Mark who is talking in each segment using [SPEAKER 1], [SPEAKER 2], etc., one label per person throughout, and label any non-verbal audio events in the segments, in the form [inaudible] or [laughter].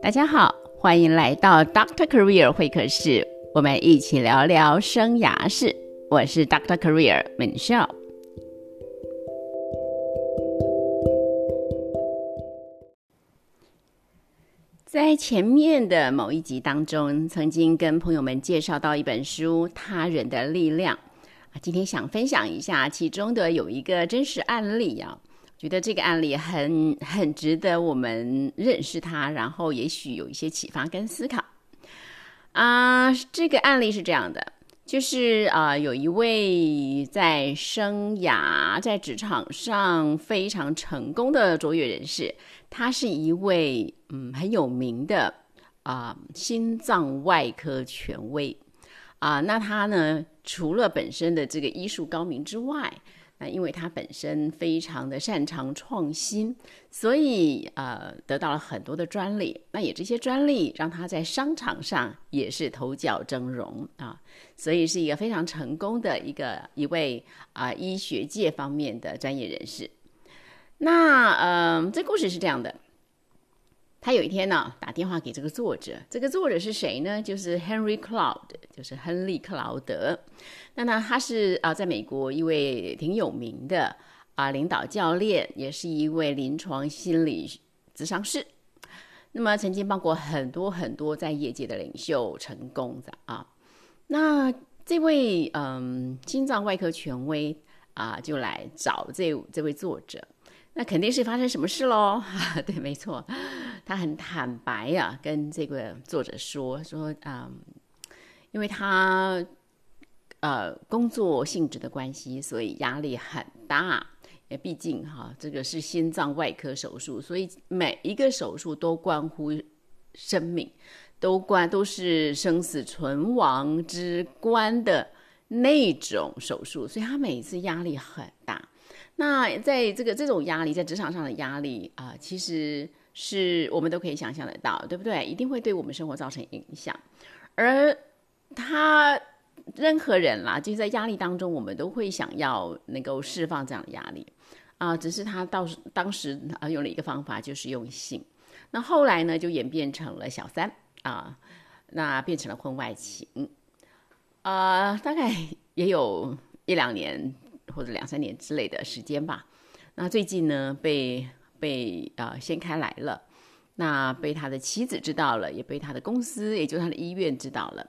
[SPEAKER 1] 大家好，欢迎来到 Doctor Career 会客室，我们一起聊聊生涯事。我是 Doctor Career Michelle。在前面的某一集当中，曾经跟朋友们介绍到一本书《他人的力量》啊，今天想分享一下其中的有一个真实案例啊。觉得这个案例很很值得我们认识它，然后也许有一些启发跟思考。啊，这个案例是这样的，就是啊，有一位在生涯在职场上非常成功的卓越人士，他是一位嗯很有名的啊心脏外科权威啊。那他呢，除了本身的这个医术高明之外，那因为他本身非常的擅长创新，所以呃得到了很多的专利。那也这些专利让他在商场上也是头角峥嵘啊，所以是一个非常成功的一个一位啊医学界方面的专业人士。那呃这故事是这样的。他有一天呢，打电话给这个作者。这个作者是谁呢？就是 Henry Cloud，就是亨利·克劳德。那呢，他是啊，在美国一位挺有名的啊领导教练，也是一位临床心理咨商师。那么，曾经帮过很多很多在业界的领袖成功的啊。那这位嗯心脏外科权威啊，就来找这这位作者。那肯定是发生什么事喽？[laughs] 对，没错，他很坦白呀，跟这个作者说说，嗯，因为他呃工作性质的关系，所以压力很大。也毕竟哈，这个是心脏外科手术，所以每一个手术都关乎生命，都关都是生死存亡之关的那种手术，所以他每次压力很大。那在这个这种压力，在职场上的压力啊，其实是我们都可以想象得到，对不对？一定会对我们生活造成影响。而他任何人啦，就是在压力当中，我们都会想要能够释放这样的压力啊。只是他到当时啊，用了一个方法，就是用性。那后来呢，就演变成了小三啊，那变成了婚外情啊，大概 [laughs] 也有一两年。或者两三年之类的时间吧。那最近呢，被被啊掀开来了，那被他的妻子知道了，也被他的公司，也就他的医院知道了。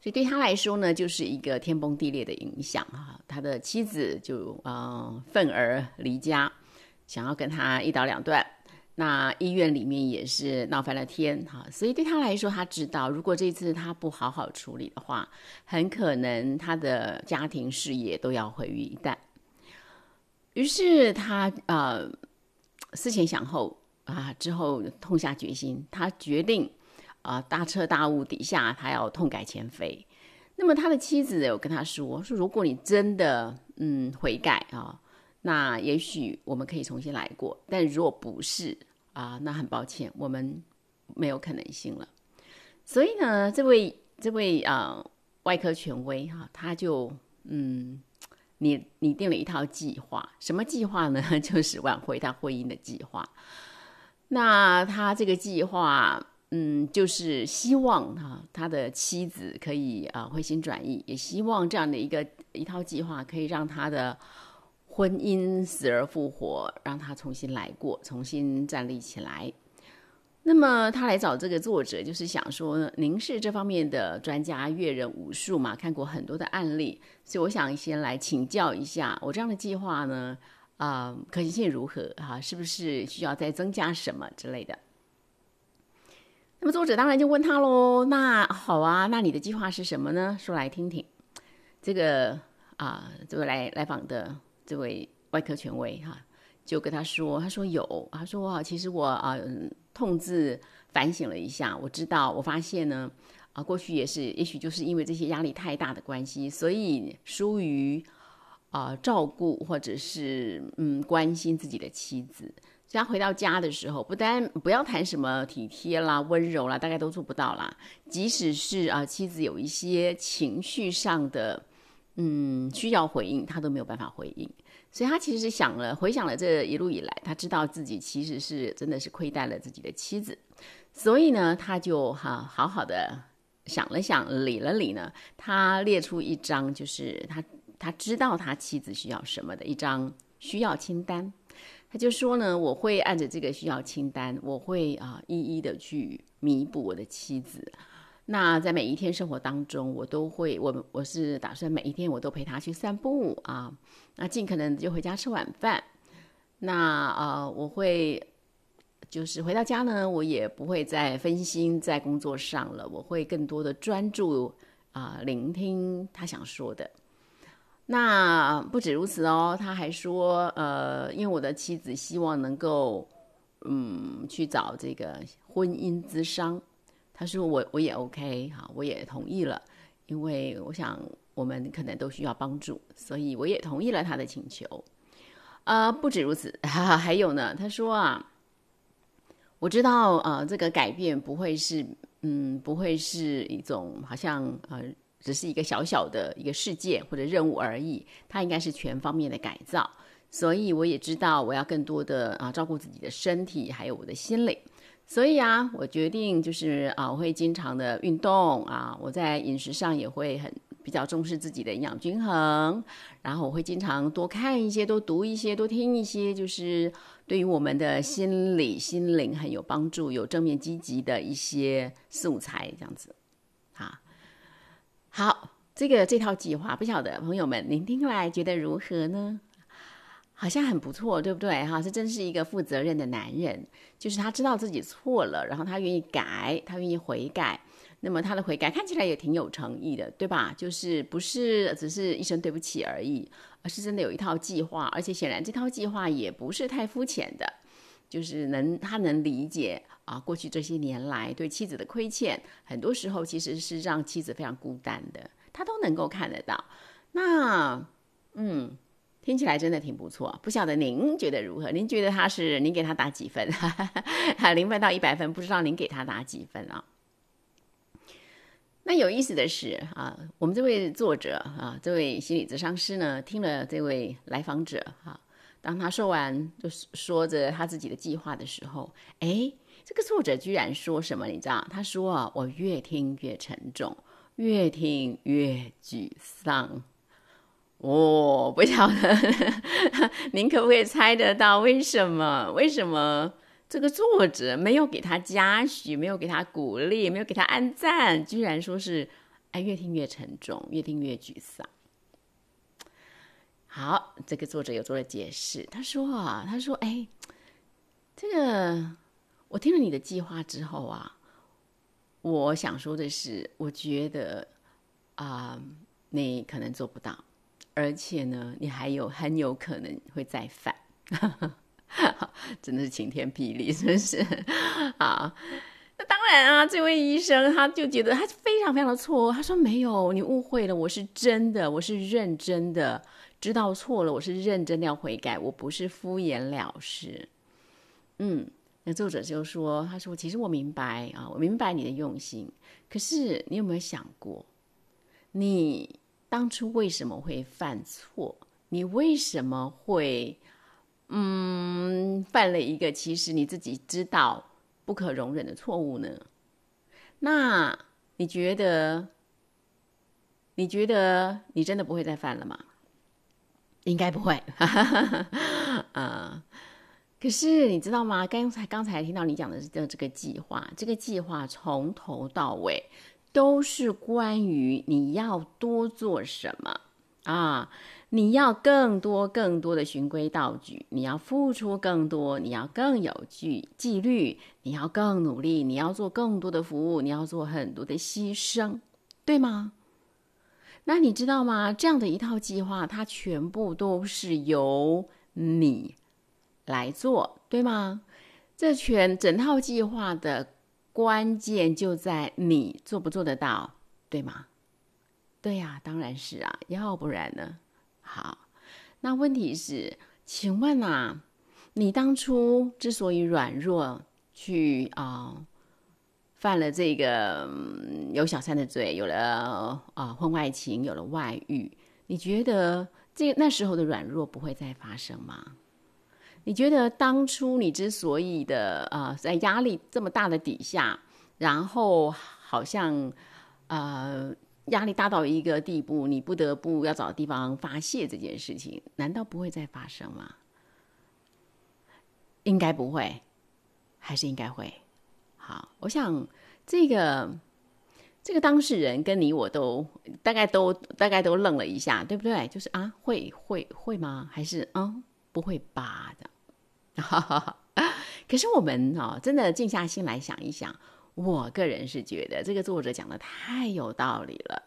[SPEAKER 1] 所以对他来说呢，就是一个天崩地裂的影响哈。他的妻子就啊愤而离家，想要跟他一刀两断。那医院里面也是闹翻了天哈，所以对他来说，他知道如果这次他不好好处理的话，很可能他的家庭事业都要毁于一旦。于是他呃思前想后啊，之后痛下决心，他决定啊大彻大悟底下，他要痛改前非。那么他的妻子有跟他说说，如果你真的嗯悔改啊。那也许我们可以重新来过，但如果不是啊，那很抱歉，我们没有可能性了。所以呢，这位这位啊外科权威哈，他就嗯拟拟定了一套计划，什么计划呢？[laughs] 就是挽回他婚姻的计划。那他这个计划，嗯，就是希望哈他的妻子可以啊回心转意，也希望这样的一个一套计划可以让他的。婚姻死而复活，让他重新来过，重新站立起来。那么他来找这个作者，就是想说，您是这方面的专家，阅人无数嘛，看过很多的案例，所以我想先来请教一下，我这样的计划呢，啊，可行性如何？哈，是不是需要再增加什么之类的？那么作者当然就问他喽，那好啊，那你的计划是什么呢？说来听听。这个啊，这位来来访的。这位外科权威哈，就跟他说：“他说有，他说啊，其实我啊，痛自反省了一下，我知道，我发现呢，啊，过去也是，也许就是因为这些压力太大的关系，所以疏于啊照顾或者是嗯关心自己的妻子，所以他回到家的时候，不单不要谈什么体贴啦、温柔啦，大概都做不到啦。即使是啊，妻子有一些情绪上的。”嗯，需要回应他都没有办法回应，所以他其实想了，回想了这一路以来，他知道自己其实是真的是亏待了自己的妻子，所以呢，他就哈好好的想了想，理了理呢，他列出一张就是他他知道他妻子需要什么的一张需要清单，他就说呢，我会按着这个需要清单，我会啊一一的去弥补我的妻子。那在每一天生活当中，我都会，我我是打算每一天我都陪他去散步啊，那尽可能就回家吃晚饭。那呃，我会就是回到家呢，我也不会再分心在工作上了，我会更多的专注啊，聆听他想说的。那不止如此哦，他还说，呃，因为我的妻子希望能够嗯去找这个婚姻咨商。他说我我也 OK 哈，我也同意了，因为我想我们可能都需要帮助，所以我也同意了他的请求。呃，不止如此，[laughs] 哈哈还有呢。他说啊，我知道呃，这个改变不会是嗯，不会是一种好像呃，只是一个小小的一个事件或者任务而已，它应该是全方面的改造。所以我也知道我要更多的啊，照顾自己的身体，还有我的心灵。所以啊，我决定就是啊，我会经常的运动啊，我在饮食上也会很比较重视自己的营养均衡，然后我会经常多看一些、多读一些、多听一些，就是对于我们的心理、心灵很有帮助、有正面积极的一些素材，这样子。好，好，这个这套计划，不晓得朋友们您听来觉得如何呢？好像很不错，对不对？哈，这真是一个负责任的男人，就是他知道自己错了，然后他愿意改，他愿意悔改。那么他的悔改看起来也挺有诚意的，对吧？就是不是只是一声对不起而已，而是真的有一套计划，而且显然这套计划也不是太肤浅的，就是能他能理解啊，过去这些年来对妻子的亏欠，很多时候其实是让妻子非常孤单的，他都能够看得到。那，嗯。听起来真的挺不错，不晓得您觉得如何？您觉得他是您给他打几分？[laughs] 零分到一百分，不知道您给他打几分啊？那有意思的是啊，我们这位作者啊，这位心理咨商师呢，听了这位来访者哈，当他说完就是说着他自己的计划的时候，哎，这个作者居然说什么？你知道？他说啊，我越听越沉重，越听越沮丧。我不晓得，您可不可以猜得到为什么？为什么这个作者没有给他嘉许，没有给他鼓励，没有给他按赞，居然说是哎，越听越沉重，越听越沮丧。好，这个作者有做了解释，他说啊，他说哎，这个我听了你的计划之后啊，我想说的是，我觉得啊，你可能做不到。而且呢，你还有很有可能会再犯，真的是晴天霹雳，是不是？啊，那当然啊，这位医生他就觉得他非常非常的错，他说没有，你误会了，我是真的，我是认真的，知道错了，我是认真的要悔改，我不是敷衍了事。嗯，那作者就说，他说其实我明白啊，我明白你的用心，可是你有没有想过，你？当初为什么会犯错？你为什么会嗯犯了一个其实你自己知道不可容忍的错误呢？那你觉得你觉得你真的不会再犯了吗？应该不会，啊！[laughs] 可是你知道吗？刚才刚才听到你讲的这这个计划，这个计划从头到尾。都是关于你要多做什么啊！你要更多更多的循规蹈矩，你要付出更多，你要更有纪纪律，你要更努力，你要做更多的服务，你要做很多的牺牲，对吗？那你知道吗？这样的一套计划，它全部都是由你来做，对吗？这全整套计划的。关键就在你做不做得到，对吗？对呀，当然是啊，要不然呢？好，那问题是，请问啊，你当初之所以软弱，去啊犯了这个有小三的罪，有了啊婚外情，有了外遇，你觉得这那时候的软弱不会再发生吗？你觉得当初你之所以的啊，在压力这么大的底下，然后好像呃压力大到一个地步，你不得不要找地方发泄这件事情，难道不会再发生吗？应该不会，还是应该会？好，我想这个这个当事人跟你我都大概都大概都愣了一下，对不对？就是啊，会会会吗？还是嗯，不会扒的？可是我们哦，真的静下心来想一想，我个人是觉得这个作者讲的太有道理了。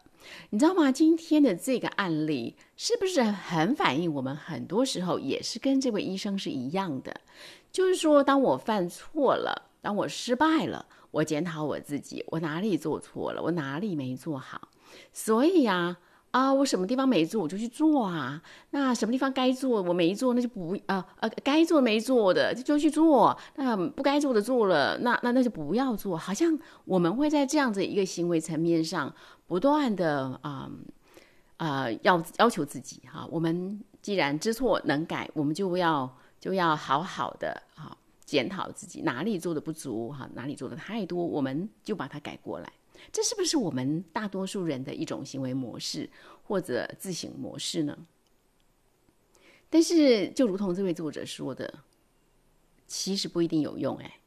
[SPEAKER 1] 你知道吗？今天的这个案例是不是很反映我们很多时候也是跟这位医生是一样的？就是说，当我犯错了，当我失败了，我检讨我自己，我哪里做错了，我哪里没做好，所以呀。啊，我什么地方没做，我就去做啊。那什么地方该做我没做，那就不啊呃，该做没做的就就去做。那不该做的做了，那那那就不要做。好像我们会在这样子一个行为层面上不断的啊啊要要求自己哈。我们既然知错能改，我们就要就要好好的啊检讨自己哪里做的不足哈，哪里做的太多，我们就把它改过来。这是不是我们大多数人的一种行为模式或者自省模式呢？但是，就如同这位作者说的，其实不一定有用，哎，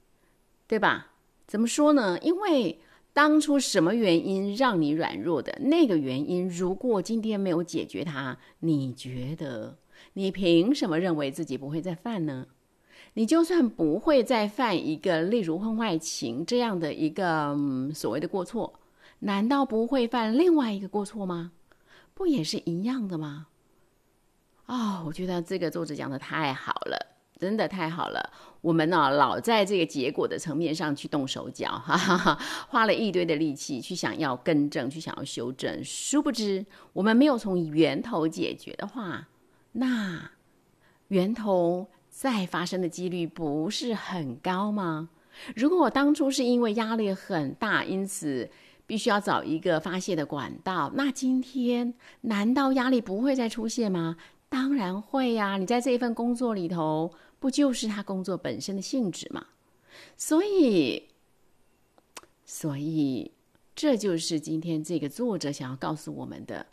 [SPEAKER 1] 对吧？怎么说呢？因为当初什么原因让你软弱的那个原因，如果今天没有解决它，你觉得你凭什么认为自己不会再犯呢？你就算不会再犯一个例如婚外情这样的一个所谓的过错，难道不会犯另外一个过错吗？不也是一样的吗？哦，我觉得这个作者讲的太好了，真的太好了。我们呢，老在这个结果的层面上去动手脚，哈哈哈，花了一堆的力气去想要更正，去想要修正，殊不知我们没有从源头解决的话，那源头。再发生的几率不是很高吗？如果我当初是因为压力很大，因此必须要找一个发泄的管道，那今天难道压力不会再出现吗？当然会呀！你在这一份工作里头，不就是他工作本身的性质吗？所以，所以这就是今天这个作者想要告诉我们的。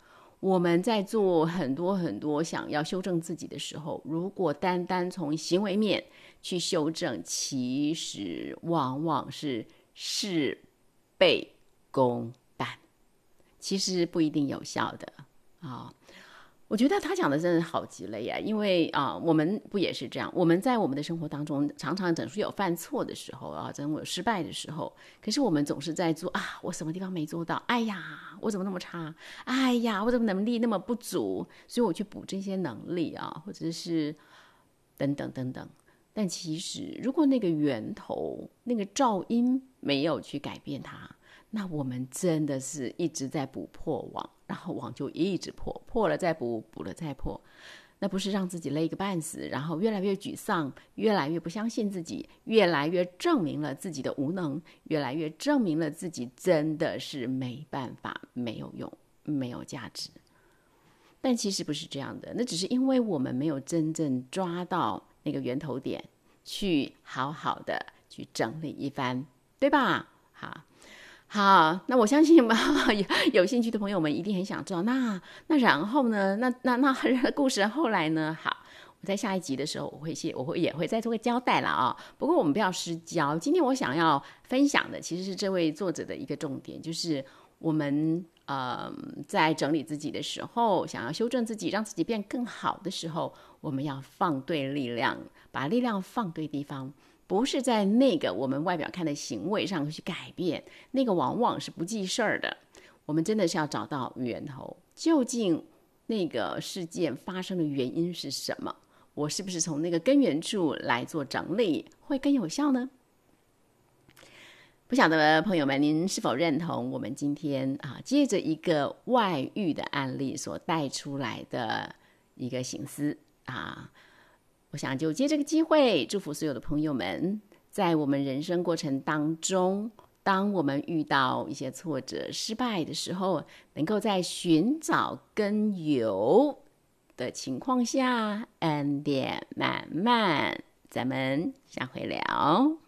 [SPEAKER 1] 我们在做很多很多想要修正自己的时候，如果单单从行为面去修正，其实往往是事倍功半，其实不一定有效的啊。我觉得他讲的真的好极了呀，因为啊，我们不也是这样？我们在我们的生活当中，常常总是有犯错的时候啊，总有失败的时候。可是我们总是在做啊，我什么地方没做到？哎呀，我怎么那么差？哎呀，我怎么能力那么不足？所以我去补这些能力啊，或者是等等等等。但其实，如果那个源头、那个噪音没有去改变它，那我们真的是一直在补破网，然后网就一直破，破了再补，补了再破，那不是让自己累个半死，然后越来越沮丧，越来越不相信自己，越来越证明了自己的无能，越来越证明了自己真的是没办法、没有用、没有价值。但其实不是这样的，那只是因为我们没有真正抓到那个源头点，去好好的去整理一番，对吧？好。好，那我相信吧有有兴趣的朋友们一定很想知道，那那然后呢？那那那故事后来呢？好，我在下一集的时候我会写，我会也会再做个交代了啊。不过我们不要失焦，今天我想要分享的其实是这位作者的一个重点，就是我们呃在整理自己的时候，想要修正自己，让自己变更好的时候，我们要放对力量，把力量放对地方。不是在那个我们外表看的行为上去改变，那个往往是不记事儿的。我们真的是要找到源头，究竟那个事件发生的原因是什么？我是不是从那个根源处来做整理会更有效呢？不晓得朋友们，您是否认同我们今天啊，借着一个外遇的案例所带出来的一个心思啊？我想就借这个机会，祝福所有的朋友们，在我们人生过程当中，当我们遇到一些挫折、失败的时候，能够在寻找根由的情况下，恩典满满，咱们下回聊。